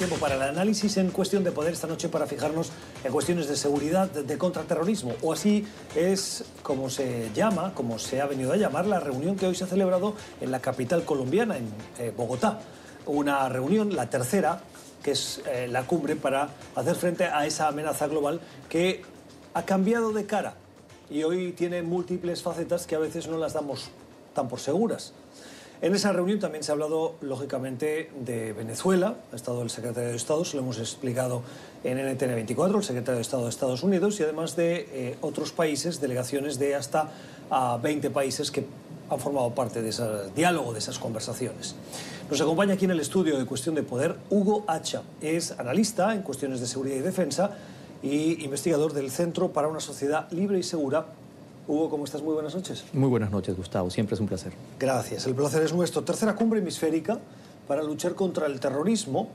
tiempo para el análisis en cuestión de poder esta noche para fijarnos en cuestiones de seguridad, de contraterrorismo, o así es como se llama, como se ha venido a llamar, la reunión que hoy se ha celebrado en la capital colombiana, en eh, Bogotá. Una reunión, la tercera, que es eh, la cumbre para hacer frente a esa amenaza global que ha cambiado de cara y hoy tiene múltiples facetas que a veces no las damos tan por seguras. En esa reunión también se ha hablado, lógicamente, de Venezuela. Ha estado el secretario de Estado, se lo hemos explicado en NTN 24, el secretario de Estado de Estados Unidos, y además de eh, otros países, delegaciones de hasta a 20 países que han formado parte de ese diálogo, de esas conversaciones. Nos acompaña aquí en el estudio de Cuestión de Poder Hugo Hacha. Es analista en cuestiones de seguridad y defensa y investigador del Centro para una Sociedad Libre y Segura Hugo, ¿cómo estás? Muy buenas noches. Muy buenas noches, Gustavo. Siempre es un placer. Gracias. El placer es nuestro. Tercera cumbre hemisférica para luchar contra el terrorismo.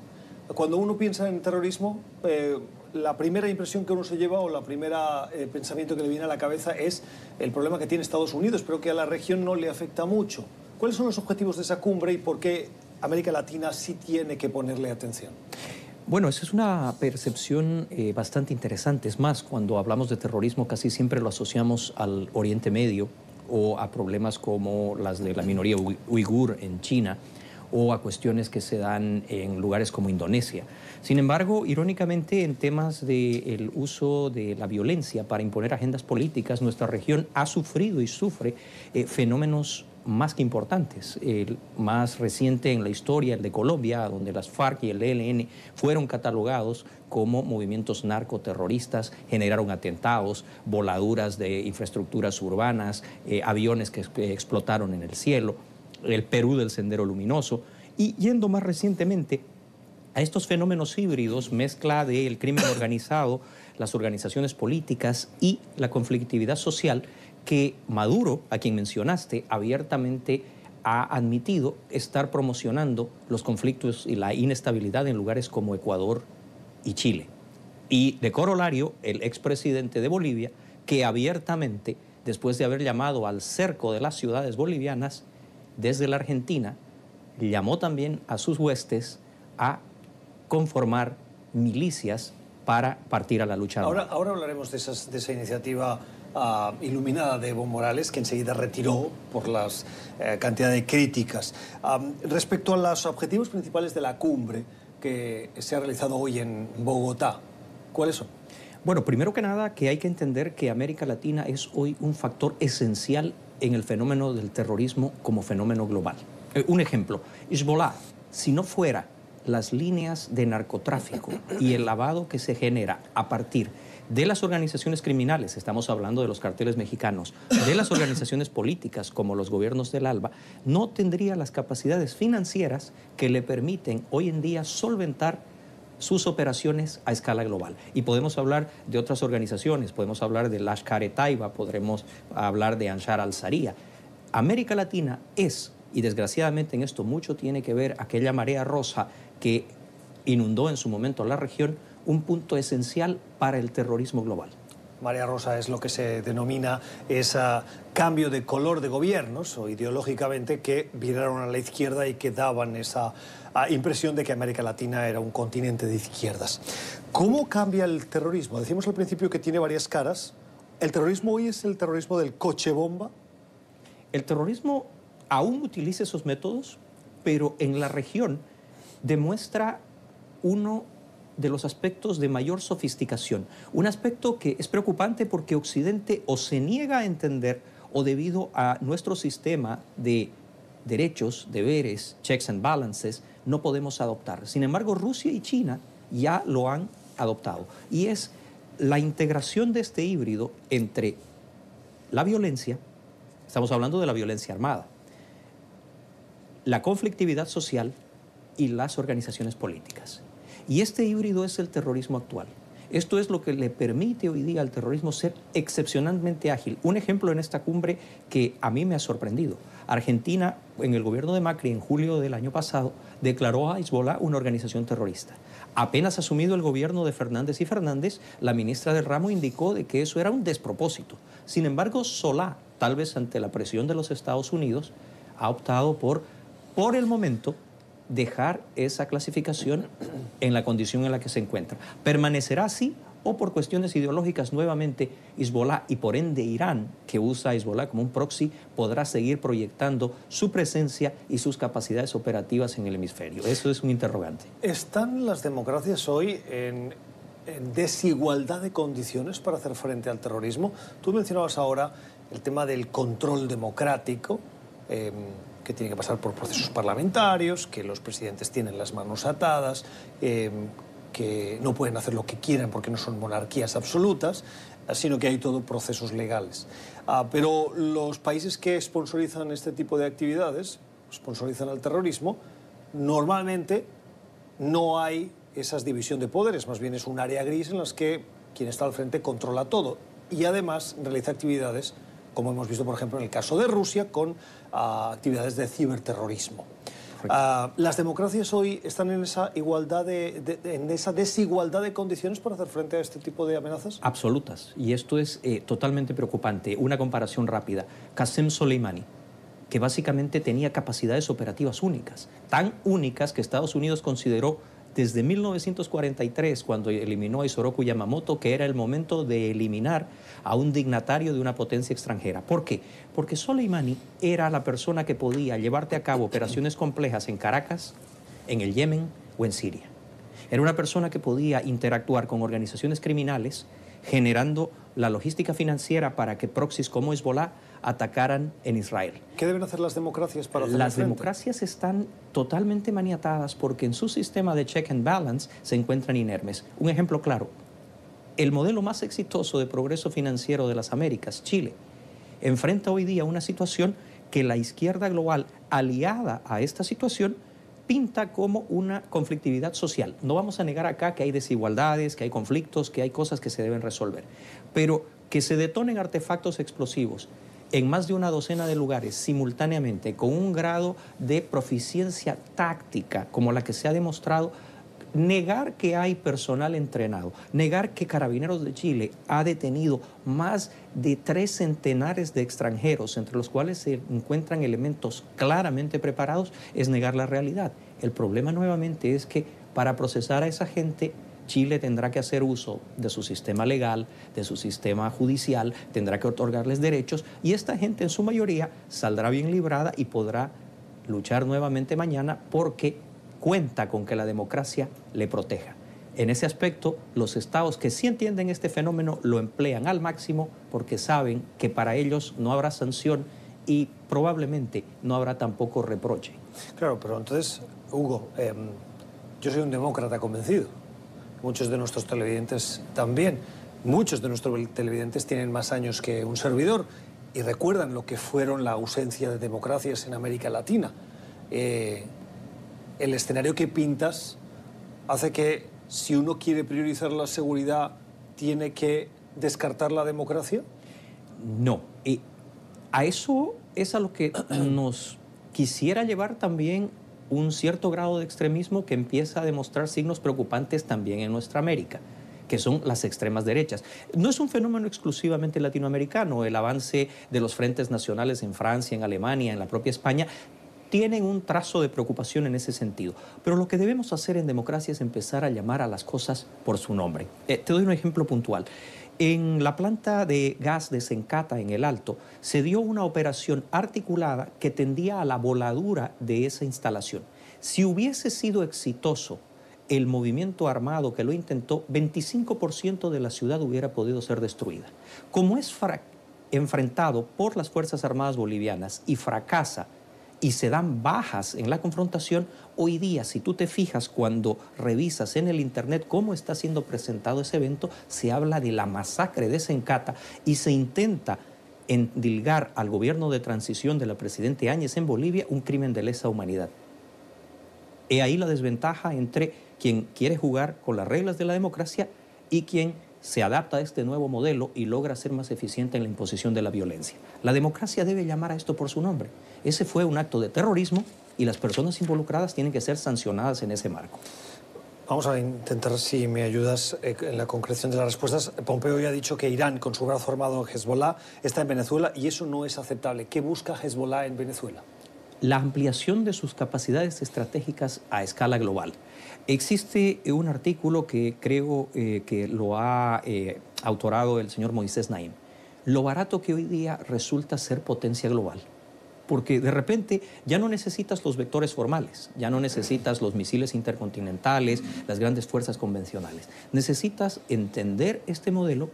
Cuando uno piensa en terrorismo, eh, la primera impresión que uno se lleva o la primera eh, pensamiento que le viene a la cabeza es el problema que tiene Estados Unidos, pero que a la región no le afecta mucho. ¿Cuáles son los objetivos de esa cumbre y por qué América Latina sí tiene que ponerle atención? Bueno, esa es una percepción eh, bastante interesante. Es más, cuando hablamos de terrorismo casi siempre lo asociamos al Oriente Medio o a problemas como las de la minoría uigur en China o a cuestiones que se dan en lugares como Indonesia. Sin embargo, irónicamente, en temas del uso de la violencia para imponer agendas políticas, nuestra región ha sufrido y sufre eh, fenómenos más que importantes. El más reciente en la historia, el de Colombia, donde las FARC y el ELN fueron catalogados como movimientos narcoterroristas, generaron atentados, voladuras de infraestructuras urbanas, eh, aviones que, explotaron en el cielo, el Perú del Sendero Luminoso, y yendo más recientemente a estos fenómenos híbridos, mezcla del crimen organizado, las organizaciones políticas y la conflictividad social, que Maduro, a quien mencionaste, abiertamente ha admitido estar promocionando los conflictos y la inestabilidad en lugares como Ecuador y Chile. Y de corolario, el expresidente de Bolivia, que abiertamente, después de haber llamado al cerco de las ciudades bolivianas desde la Argentina, llamó también a sus huestes a conformar milicias para partir a la lucha. Ahora, ahora hablaremos de, de esa iniciativa iluminada de Evo Morales, que enseguida retiró por la eh, cantidad de críticas. respecto a los objetivos principales de la cumbre que se ha realizado hoy en Bogotá, ¿cuáles son? Bueno, primero que nada, que hay que entender que América Latina es hoy un factor esencial en el fenómeno del terrorismo como fenómeno global. Eh, un ejemplo, Hezbollah, si no fuera las líneas de narcotráfico y el lavado que se genera a partir de las organizaciones criminales, estamos hablando de los carteles mexicanos, de las organizaciones políticas como los gobiernos del ALBA, no tendría las capacidades financieras que le permiten hoy en día solventar sus operaciones a escala global. Y podemos hablar de otras organizaciones, podemos hablar de Lashkar-e-Taiba, podremos hablar de Anshar al-Zaria. América Latina es, y desgraciadamente en esto mucho tiene que ver aquella marea rosa que inundó en su momento la región, un punto esencial para el terrorismo global. María Rosa es lo que se denomina ese cambio de color de gobiernos o ideológicamente que viraron a la izquierda y que daban esa ah, impresión de que América Latina era un continente de izquierdas. ¿Cómo cambia el terrorismo? Decimos al principio que tiene varias caras. ¿El terrorismo hoy es el terrorismo del coche bomba? El terrorismo aún utiliza esos métodos, pero en la región demuestra uno de los aspectos de mayor sofisticación. Un aspecto que es preocupante porque Occidente o se niega a entender o debido a nuestro sistema de derechos, deberes, checks and balances, no podemos adoptar. Sin embargo, Rusia y China ya lo han adoptado. Y es la integración de este híbrido entre la violencia, estamos hablando de la violencia armada, la conflictividad social y las organizaciones políticas. Y este híbrido es el terrorismo actual. Esto es lo que le permite hoy día al terrorismo ser excepcionalmente ágil. Un ejemplo en esta cumbre que a mí me ha sorprendido. Argentina, en el gobierno de Macri, en julio del año pasado, declaró a Hezbollah una organización terrorista. Apenas asumido el gobierno de Fernández y Fernández, la ministra del ramo indicó de que eso era un despropósito. Sin embargo, Solá, tal vez ante la presión de los Estados Unidos, ha optado por, por el momento, dejar esa clasificación en la condición en la que se encuentra. Permanecerá así o por cuestiones ideológicas nuevamente Hezbollah y por ende Irán, que usa a Hezbollah como un proxy, podrá seguir proyectando su presencia y sus capacidades operativas en el hemisferio. Eso es un interrogante. ¿Están las democracias hoy en, desigualdad de condiciones para hacer frente al terrorismo? Tú mencionabas ahora el tema del control democrático. Em, que tiene que pasar por procesos parlamentarios, que los presidentes tienen las manos atadas, em, que no pueden hacer lo que quieran porque no son monarquías absolutas, sino que hay todo procesos legales. Ah, pero los países que sponsorizan este tipo de actividades, sponsorizan el terrorismo, normalmente no hay esa división de poderes, más bien es un área gris en las que quien está al frente controla todo y además realiza actividades, como hemos visto por ejemplo en el caso de Rusia, con ah, actividades de ciberterrorismo. Ah, ¿Las democracias hoy están en esa, igualdad de, en esa desigualdad de condiciones para hacer frente a este tipo de amenazas? Absolutas. Y esto es eh, totalmente preocupante. Una comparación rápida. Qasem Soleimani, que básicamente tenía capacidades operativas únicas, tan únicas que Estados Unidos consideró desde 1943, cuando eliminó a Isoroku Yamamoto, que era el momento de eliminar a un dignatario de una potencia extranjera. ¿Por qué? Porque Soleimani era la persona que podía llevarte a cabo operaciones complejas en Caracas, en el Yemen o en Siria. Era una persona que podía interactuar con organizaciones criminales, generando la logística financiera para que proxies como Hezbollah atacaran en Israel. ¿Qué deben hacer las democracias para hacer Las democracias están totalmente maniatadas porque en su sistema de check and balance se encuentran inermes. Un ejemplo claro, el modelo más exitoso de progreso financiero de las Américas, Chile, enfrenta hoy día una situación que la izquierda global aliada a esta situación pinta como una conflictividad social. No vamos a negar acá que hay desigualdades, que hay conflictos, que hay cosas que se deben resolver, pero que se detonen artefactos explosivos en más de una docena de lugares simultáneamente con un grado de proficiencia táctica como la que se ha demostrado, negar que hay personal entrenado, negar que Carabineros de Chile ha detenido más de tres centenares de extranjeros, entre los cuales se encuentran elementos claramente preparados, es negar la realidad. El problema nuevamente es que para procesar a esa gente Chile tendrá que hacer uso de su sistema legal, de su sistema judicial, tendrá que otorgarles derechos y esta gente en su mayoría saldrá bien librada y podrá luchar nuevamente mañana porque cuenta con que la democracia le proteja. En ese aspecto, los estados que sí entienden este fenómeno lo emplean al máximo porque saben que para ellos no habrá sanción y probablemente no habrá tampoco reproche. Claro, pero entonces, Hugo, em, yo soy un demócrata convencido muchos de nuestros televidentes también. Muchos de nuestros televidentes tienen más años que un servidor y recuerdan lo que fueron la ausencia de democracias en América Latina. Eh, el escenario que pintas hace que si uno quiere priorizar la seguridad, tiene que descartar la democracia? No. Y a eso es a lo que nos quisiera llevar también un cierto grado de extremismo que empieza a demostrar signos preocupantes también en nuestra América que son las extremas derechas. No es un fenómeno exclusivamente latinoamericano, el avance de los frentes nacionales en Francia, en Alemania, en la propia España, tienen un trazo de preocupación en ese sentido. Pero lo que debemos hacer en democracia es empezar a llamar a las cosas por su nombre. Eh, te doy un ejemplo puntual. En la planta de gas de Sencata, en el Alto, se dio una operación articulada que tendía a la voladura de esa instalación. Si hubiese sido exitoso el movimiento armado que lo intentó, 25% de la ciudad hubiera podido ser destruida. Como es enfrentado por las Fuerzas Armadas Bolivianas y fracasa y se dan bajas en la confrontación, hoy día, si tú te fijas cuando revisas en el Internet cómo está siendo presentado ese evento, se habla de la masacre de Sencata y se intenta endilgar al gobierno de transición de la presidenta Áñez en Bolivia un crimen de lesa humanidad. He ahí la desventaja entre quien quiere jugar con las reglas de la democracia y quien se adapta a este nuevo modelo y logra ser más eficiente en la imposición de la violencia. La democracia debe llamar a esto por su nombre. Ese fue un acto de terrorismo y las personas involucradas tienen que ser sancionadas en ese marco. Vamos a intentar, si me ayudas eh, en la concreción de las respuestas. Pompeo ya ha dicho que Irán, con su brazo armado en Hezbollah, está en Venezuela y eso no es aceptable. ¿Qué busca Hezbollah en Venezuela? La ampliación de sus capacidades estratégicas a escala global. Existe un artículo que creo eh, que lo ha eh, autorado el señor Moisés Naim. Lo barato que hoy día resulta ser potencia global. Porque de repente ya no necesitas los vectores formales, ya no necesitas los misiles intercontinentales, las grandes fuerzas convencionales. Necesitas entender este modelo,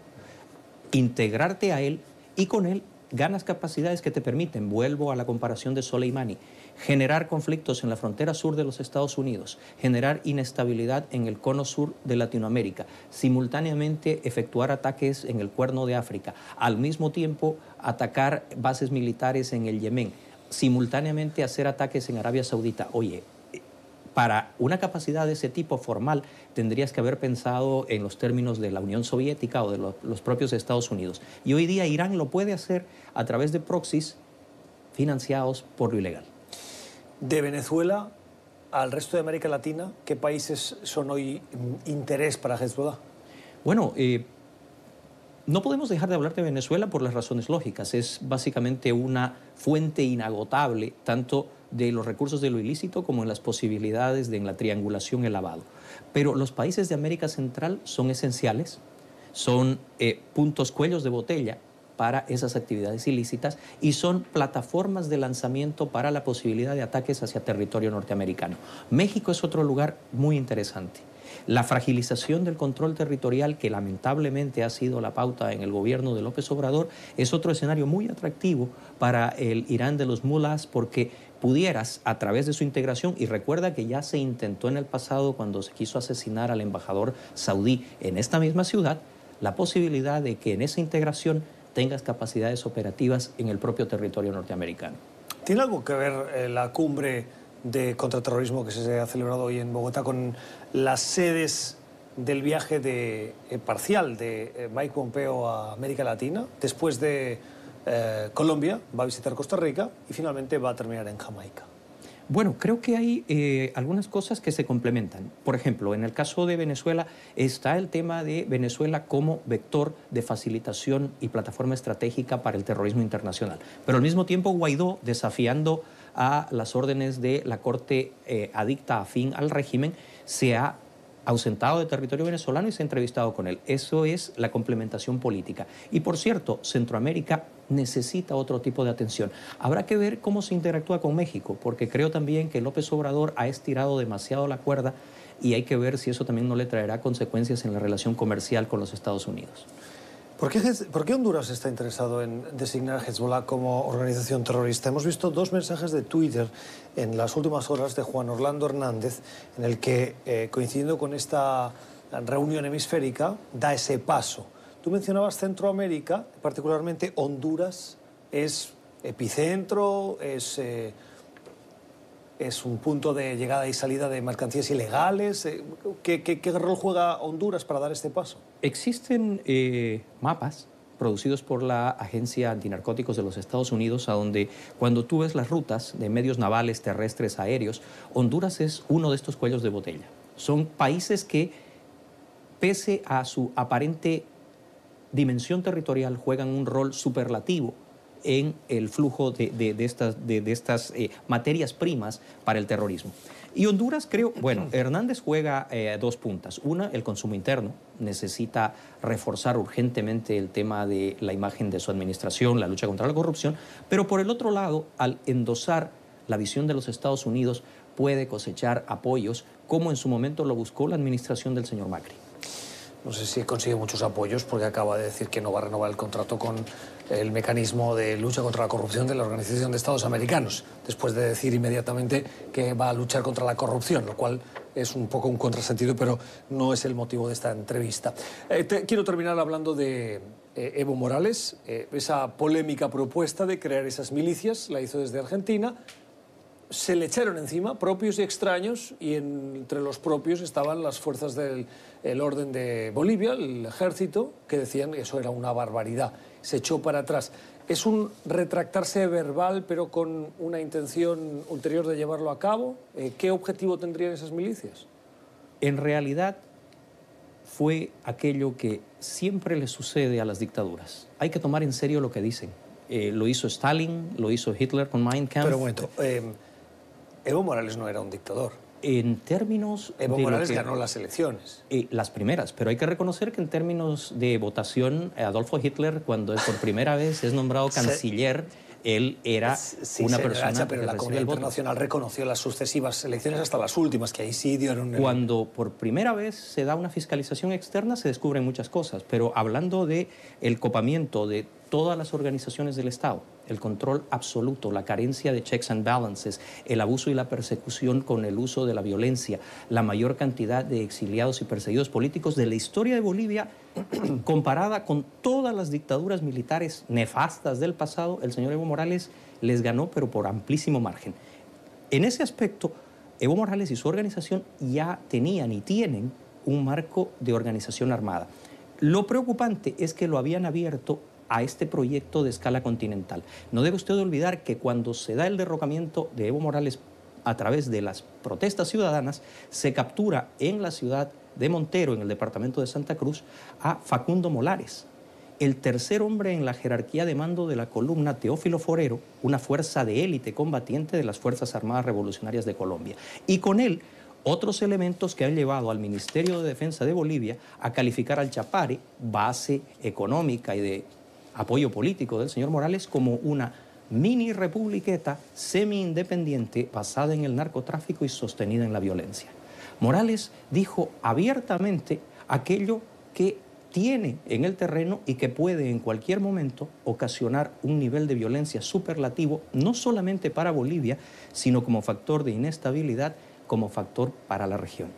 integrarte a él y con él ganas capacidades que te permiten, vuelvo a la comparación de Soleimani, generar conflictos en la frontera sur de los Estados Unidos, generar inestabilidad en el cono sur de Latinoamérica, simultáneamente efectuar ataques en el cuerno de África, al mismo tiempo atacar bases militares en el Yemen, simultáneamente hacer ataques en Arabia Saudita. Oye, para una capacidad de ese tipo formal tendrías que haber pensado en los términos de la Unión Soviética o de los propios Estados Unidos. Y hoy día Irán lo puede hacer a través de proxies financiados por lo ilegal. De Venezuela al resto de América Latina, ¿qué países son hoy interés para Hezbollah? Bueno, eh, no podemos dejar de hablar de Venezuela por las razones lógicas. Es básicamente una fuente inagotable, tanto de los recursos de lo ilícito como en las posibilidades de la triangulación el lavado. Pero los países de América Central son esenciales, son eh, puntos cuellos de botella para esas actividades ilícitas y son plataformas de lanzamiento para la posibilidad de ataques hacia territorio norteamericano. México es otro lugar muy interesante. La fragilización del control territorial, que lamentablemente ha sido la pauta en el gobierno de López Obrador, es otro escenario muy atractivo para el Irán de los mulas porque pudieras, a través de su integración, y recuerda que ya se intentó en el pasado cuando se quiso asesinar al embajador saudí en esta misma ciudad, la posibilidad de que en esa integración tengas capacidades operativas en el propio territorio norteamericano. ¿Tiene algo que ver eh, la cumbre de contraterrorismo que se ha celebrado hoy en Bogotá con las sedes del viaje de, eh, parcial de eh, Mike Pompeo a América Latina. Después de eh, Colombia, va a visitar Costa Rica y finalmente va a terminar en Jamaica. Bueno, creo que hay algunas cosas que se complementan. Por ejemplo, en el caso de Venezuela está el tema de Venezuela como vector de facilitación y plataforma estratégica para el terrorismo internacional. Pero al mismo tiempo Guaidó desafiando a las órdenes de la Corte eh, adicta a fin al régimen, se ha ausentado de territorio venezolano y se ha entrevistado con él. Eso es la complementación política. Y por cierto, Centroamérica necesita otro tipo de atención. Habrá que ver cómo se interactúa con México, porque creo también que López Obrador ha estirado demasiado la cuerda y hay que ver si eso también no le traerá consecuencias en la relación comercial con los Estados Unidos. ¿Por qué, Honduras está interesado en designar a Hezbollah como organización terrorista? Hemos visto dos mensajes de Twitter en las últimas horas de Juan Orlando Hernández, en el que, eh, coincidiendo con esta reunión hemisférica, da ese paso. Tú mencionabas Centroamérica, particularmente Honduras, es epicentro, es... Eh, es un punto de llegada y salida de mercancías ilegales. Eh, ¿Qué, rol juega Honduras para dar este paso? Existen eh, mapas producidos por la Agencia Antinarcóticos de los Estados Unidos, a donde cuando tú ves las rutas de medios navales, terrestres, aéreos, Honduras es uno de estos cuellos de botella. Son países que, pese a su aparente dimensión territorial, juegan un rol superlativo en el flujo de, estas, de, estas eh, materias primas para el terrorismo. Y Honduras, creo, bueno, Hernández juega eh, dos puntas. Una, el consumo interno. Necesita reforzar urgentemente el tema de la imagen de su administración, la lucha contra la corrupción. Pero por el otro lado, al endosar la visión de los Estados Unidos, puede cosechar apoyos, como en su momento lo buscó la administración del señor Macri. No sé si consigue muchos apoyos porque acaba de decir que no va a renovar el contrato con el mecanismo de lucha contra la corrupción de la Organización de Estados Americanos, después de decir inmediatamente que va a luchar contra la corrupción, lo cual es un poco un contrasentido, pero no es el motivo de esta entrevista. Eh, quiero terminar hablando de eh, Evo Morales, eh, esa polémica propuesta de crear esas milicias, la hizo desde Argentina, se le echaron encima, propios y extraños, y entre los propios estaban las fuerzas del orden de Bolivia, el ejército, que decían que eso era una barbaridad. Se echó para atrás. ¿Es un retractarse verbal, pero con una intención ulterior de llevarlo a cabo? Eh, ¿Qué objetivo tendrían esas milicias? En realidad fue aquello que siempre le sucede a las dictaduras. Hay que tomar en serio lo que dicen Eh, lo hizo Stalin, lo hizo Hitler con Mein Kampf. Pero un momento, eh, Evo Morales no era un dictador. En términos... Evo de Morales que- ganó las elecciones. Eh, las primeras, pero hay que reconocer que en términos de votación, eh, Adolfo Hitler, cuando por primera vez es nombrado canciller, él era Sí, una persona Hacha, pero que la comunidad voto. internacional reconoció las sucesivas elecciones hasta las últimas, que ahí sí dieron... el- Cuando por primera vez se da una fiscalización externa se descubren muchas cosas, pero hablando de el copamiento de todas las organizaciones del Estado, el control absoluto, la carencia de checks and balances, el abuso y la persecución con el uso de la violencia, la mayor cantidad de exiliados y perseguidos políticos de la historia de Bolivia comparada con todas las dictaduras militares nefastas del pasado, el señor Evo Morales les ganó, pero por amplísimo margen. En ese aspecto, Evo Morales y su organización ya tenían y tienen un marco de organización armada. Lo preocupante es que lo habían abierto a este proyecto de escala continental. No debe usted olvidar que cuando se da el derrocamiento de Evo Morales a través de las protestas ciudadanas, se captura en la ciudad de Montero, en el departamento de Santa Cruz, a Facundo Molares, el tercer hombre en la jerarquía de mando de la columna Teófilo Forero, una fuerza de élite combatiente de las Fuerzas Armadas Revolucionarias de Colombia. Y con él, otros elementos que han llevado al Ministerio de Defensa de Bolivia a calificar al Chapare, base económica y de apoyo político del señor Morales, como una mini republiqueta semi-independiente basada en el narcotráfico y sostenida en la violencia. Morales dijo abiertamente aquello que tiene en el terreno y que puede en cualquier momento ocasionar un nivel de violencia superlativo, no solamente para Bolivia, sino como factor de inestabilidad, como factor para la región.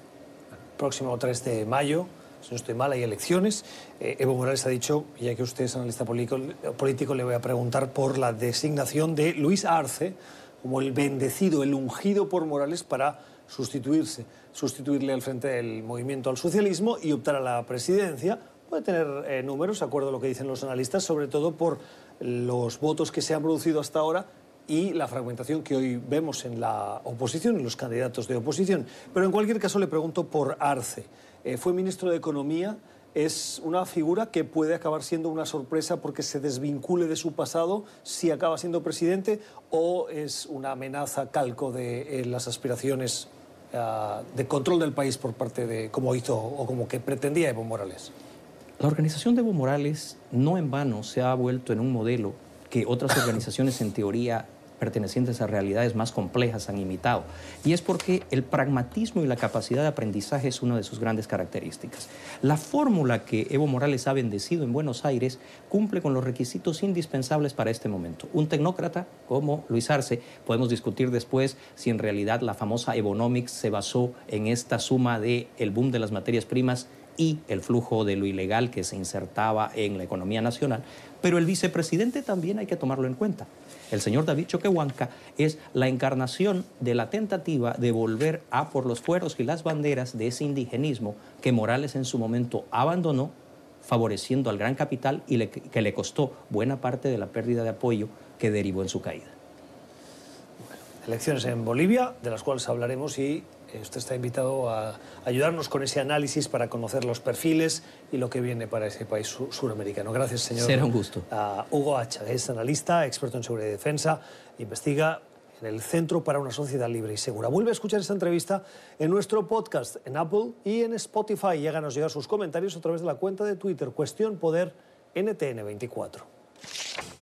próximo 3 de mayo, si no estoy mal, hay elecciones. Eh, Evo Morales ha dicho, ya que usted es analista político, le voy a preguntar por la designación de Luis Arce como el bendecido, el ungido por Morales para sustituirse, sustituirle al frente del movimiento al socialismo y optar a la presidencia. Puede tener eh, números, acuerdo a lo que dicen los analistas, sobre todo por los votos que se han producido hasta ahora y la fragmentación que hoy vemos en la oposición, en los candidatos de oposición. Pero en cualquier caso le pregunto por Arce. Eh, fue ministro de Economía, es una figura que puede acabar siendo una sorpresa porque se desvincule de su pasado si acaba siendo presidente o es una amenaza calco de eh, las aspiraciones ah, de control del país por parte de como hizo o como que pretendía Evo Morales. La organización de Evo Morales no en vano se ha vuelto en un modelo que otras organizaciones en teoría pertenecientes a realidades más complejas han imitado. Y es porque el pragmatismo y la capacidad de aprendizaje es una de sus grandes características. La fórmula que Evo Morales ha bendecido en Buenos Aires cumple con los requisitos indispensables para este momento. Un tecnócrata como Luis Arce, podemos discutir después si en realidad la famosa Evonomics se basó en esta suma de el boom de las materias primas y el flujo de lo ilegal que se insertaba en la economía nacional, pero el vicepresidente también hay que tomarlo en cuenta. El señor David Choquehuanca es la encarnación de la tentativa de volver a por los fueros y las banderas de ese indigenismo que Morales en su momento abandonó, favoreciendo al gran capital y que le costó buena parte de la pérdida de apoyo que derivó en su caída. elecciones en Bolivia, de las cuales hablaremos y usted está invitado a ayudarnos con ese análisis para conocer los perfiles y lo que viene para ese país su- suramericano. Gracias, señor. Será un gusto. A Hugo Hacha, es analista, experto en seguridad y defensa, investiga en el Centro para una Sociedad Libre y Segura. Vuelve a escuchar esta entrevista en nuestro podcast, en Apple y en Spotify. Y háganos llegar sus comentarios a través de la cuenta de Twitter, Cuestión Poder NTN24.